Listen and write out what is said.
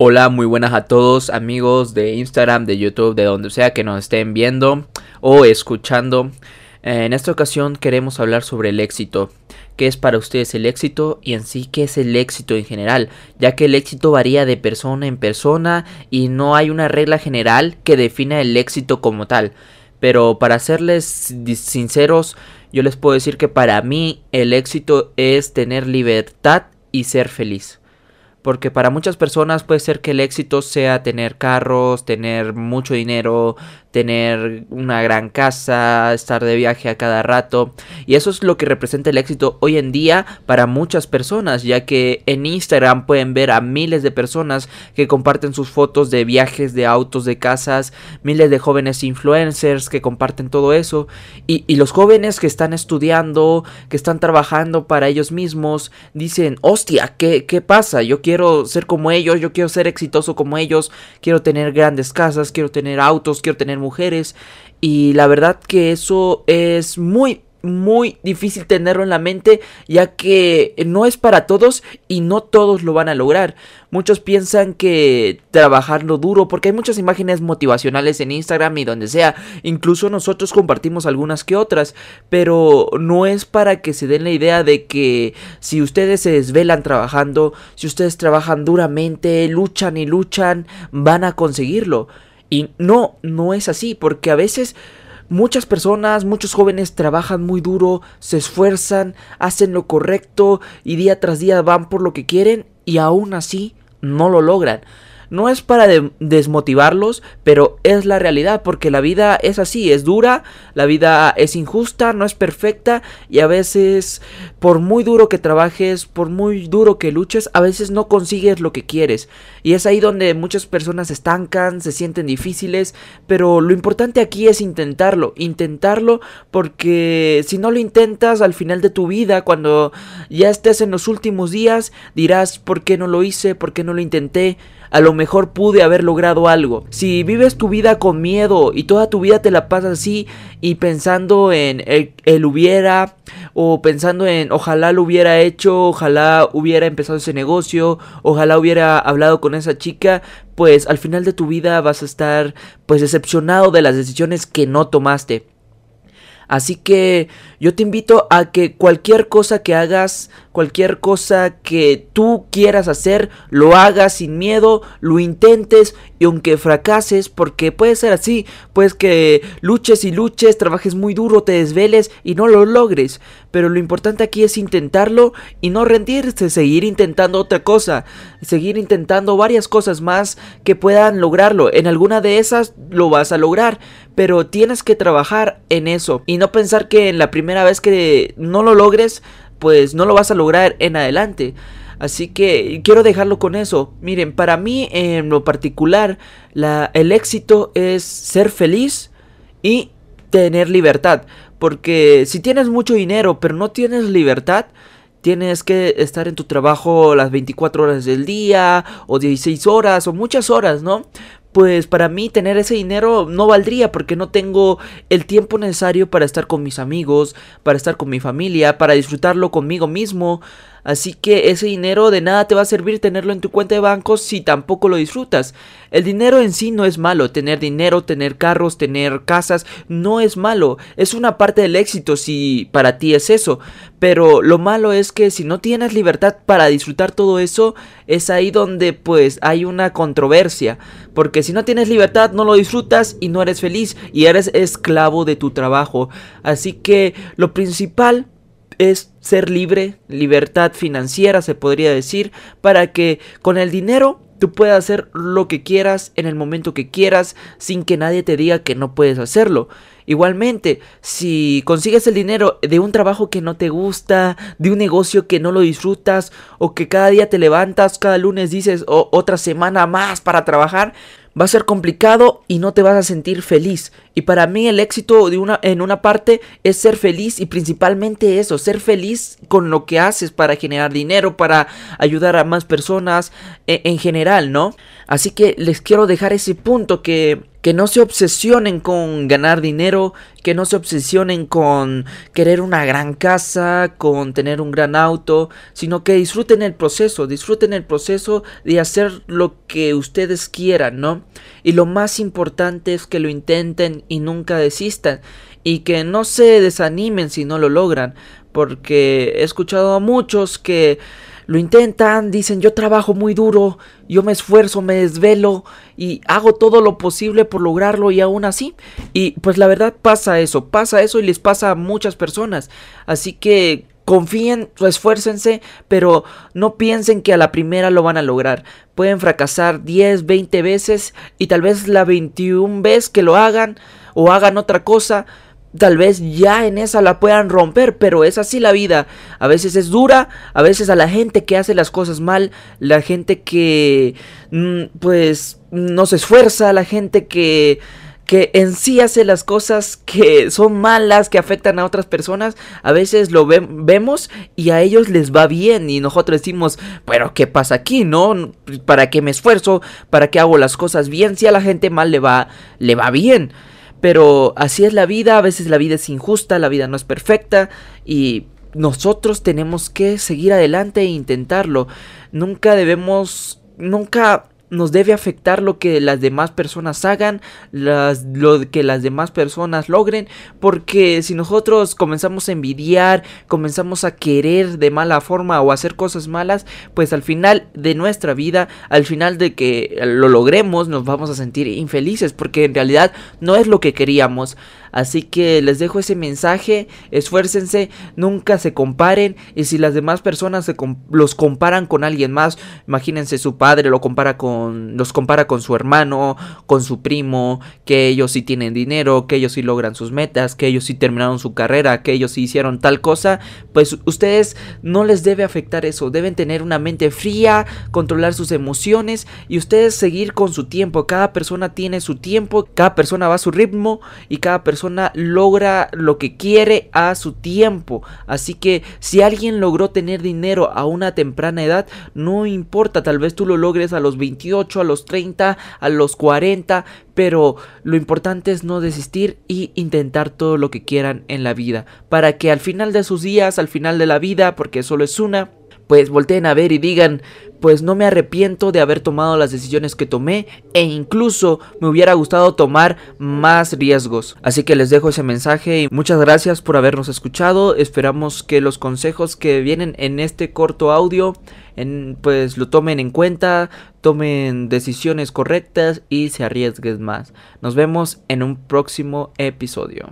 Hola, muy buenas a todos amigos de Instagram, de YouTube, de donde sea que nos estén viendo o escuchando. En esta ocasión queremos hablar sobre el éxito. ¿Qué es para ustedes el éxito y en sí qué es el éxito en general? Ya que el éxito varía de persona en persona y no hay una regla general que defina el éxito como tal. Pero para serles sinceros, yo les puedo decir que para mí el éxito es tener libertad y ser feliz. Porque para muchas personas puede ser que el éxito sea tener carros, tener mucho dinero, tener una gran casa, estar de viaje a cada rato. Y eso es lo que representa el éxito hoy en día para muchas personas, ya que en Instagram pueden ver a miles de personas que comparten sus fotos de viajes, de autos, de casas, miles de jóvenes influencers que comparten todo eso. Y, los jóvenes que están estudiando, que están trabajando para ellos mismos, dicen, hostia, ¿qué, qué pasa? Yo quiero ser como ellos, yo quiero ser exitoso como ellos, quiero tener grandes casas, quiero tener autos, quiero tener mujeres. Y la verdad que eso es muy muy difícil tenerlo en la mente ya que no es para todos y no todos lo van a lograr. Muchos piensan que trabajarlo duro porque hay muchas imágenes motivacionales en Instagram y donde sea. Incluso nosotros compartimos algunas que otras. Pero no es para que se den la idea de que si ustedes se desvelan trabajando, si ustedes trabajan duramente, luchan y luchan, van a conseguirlo. Y no, no es así, porque a veces muchas personas, muchos jóvenes trabajan muy duro, se esfuerzan, hacen lo correcto y día tras día van por lo que quieren y aún así no lo logran. No es para desmotivarlos, pero es la realidad, porque la vida es así, es dura, la vida es injusta, no es perfecta y a veces, por muy duro que trabajes, por muy duro que luches, a veces no consigues lo que quieres. Y es ahí donde muchas personas se estancan, se sienten difíciles, pero lo importante aquí es intentarlo, intentarlo porque si no lo intentas al final de tu vida, cuando ya estés en los últimos días, dirás, ¿por qué no lo hice? ¿Por qué no lo intenté? A lo mejor pude haber logrado algo. Si vives tu vida con miedo y toda tu vida te la pasas así y pensando en el, hubiera o pensando en ojalá lo hubiera hecho, ojalá hubiera empezado ese negocio, ojalá hubiera hablado con esa chica, pues al final de tu vida vas a estar pues decepcionado de las decisiones que no tomaste. Así que yo te invito a que cualquier cosa que hagas, cualquier cosa que tú quieras hacer, lo hagas sin miedo, lo intentes y aunque fracases, porque puede ser así, pues que luches y luches, trabajes muy duro, te desveles y no lo logres. Pero lo importante aquí es intentarlo y no rendirse, seguir intentando otra cosa, seguir intentando varias cosas más que puedan lograrlo. En alguna de esas lo vas a lograr, pero tienes que trabajar en eso y no pensar que en la primera vez que no lo logres, pues no lo vas a lograr en adelante. Así que quiero dejarlo con eso. Miren, para mí en lo particular, la, el éxito es ser feliz y tener libertad. Porque si tienes mucho dinero pero no tienes libertad, tienes que estar en tu trabajo las 24 horas del día o 16 horas o muchas horas, ¿no? Pues para mí tener ese dinero no valdría porque no tengo el tiempo necesario para estar con mis amigos, para estar con mi familia, para disfrutarlo conmigo mismo. Así que ese dinero de nada te va a servir tenerlo en tu cuenta de banco si tampoco lo disfrutas. El dinero en sí no es malo, tener dinero, tener carros, tener casas, no es malo, es una parte del éxito si para ti es eso. Pero lo malo es que si no tienes libertad para disfrutar todo eso, es ahí donde pues hay una controversia. Porque si no tienes libertad no lo disfrutas y no eres feliz y eres esclavo de tu trabajo. Así que lo principal es ser libre, libertad financiera se podría decir, para que con el dinero tú puedas hacer lo que quieras en el momento que quieras sin que nadie te diga que no puedes hacerlo. Igualmente, si consigues el dinero de un trabajo que no te gusta, de un negocio que no lo disfrutas, o que cada día te levantas, cada lunes dices otra semana más para trabajar, va a ser complicado y no te vas a sentir feliz. Y para mí el éxito de una, en una parte es ser feliz y principalmente eso, ser feliz con lo que haces para generar dinero, para ayudar a más personas en, en general, ¿no? Así que les quiero dejar ese punto que que no se obsesionen con ganar dinero, que no se obsesionen con querer una gran casa, con tener un gran auto, sino que disfruten el proceso, disfruten el proceso de hacer lo que ustedes quieran, ¿no? Y lo más importante es que lo intenten y nunca desistan y que no se desanimen si no lo logran, porque he escuchado a muchos que lo intentan, dicen yo trabajo muy duro, yo me esfuerzo, me desvelo y hago todo lo posible por lograrlo y aún así. Y pues la verdad pasa eso, pasa eso y les pasa a muchas personas. Así que confíen, esfuércense, pero no piensen que a la primera lo van a lograr. Pueden fracasar 10, 20 veces y tal vez la 21 vez que lo hagan o hagan otra cosa tal vez ya en esa la puedan romper, pero es así la vida. A veces es dura, a veces a la gente que hace las cosas mal, la gente que mm, pues no se esfuerza, la gente que que en sí hace las cosas que son malas, que afectan a otras personas, a veces lo vemos y a ellos les va bien y nosotros decimos, pero ¿qué pasa aquí? ¿No? ¿Para qué me esfuerzo? ¿Para qué hago las cosas bien? Si a la gente mal le va, le va bien. Pero así es la vida, a veces la vida es injusta, la vida no es perfecta y nosotros tenemos que seguir adelante e intentarlo. Nunca debemos, nunca nos debe afectar lo que las demás personas hagan, lo que las demás personas logren, porque si nosotros comenzamos a envidiar, comenzamos a querer de mala forma o hacer cosas malas, pues al final de nuestra vida, al final de que lo logremos, nos vamos a sentir infelices, porque en realidad no es lo que queríamos. Así que les dejo ese mensaje, esfuércense, nunca se comparen y si las demás personas se los comparan con alguien más, imagínense su padre lo compara con los compara con su hermano, con su primo, que ellos sí tienen dinero, que ellos sí logran sus metas, que ellos sí terminaron su carrera, que ellos sí hicieron tal cosa, pues ustedes no les debe afectar eso, deben tener una mente fría, controlar sus emociones y ustedes seguir con su tiempo, cada persona tiene su tiempo, cada persona va a su ritmo y cada persona logra lo que quiere a su tiempo. Así que si alguien logró tener dinero a una temprana edad, no importa, tal vez tú lo logres a los 28, a los 30, a los 40, pero lo importante es no desistir y intentar todo lo que quieran en la vida, para que al final de sus días, al final de la vida, porque solo es una, pues volteen a ver y digan, pues no me arrepiento de haber tomado las decisiones que tomé e incluso me hubiera gustado tomar más riesgos. Así que les dejo ese mensaje y muchas gracias por habernos escuchado. Esperamos que los consejos que vienen en este corto audio pues lo tomen en cuenta, tomen decisiones correctas y se arriesguen más. Nos vemos en un próximo episodio.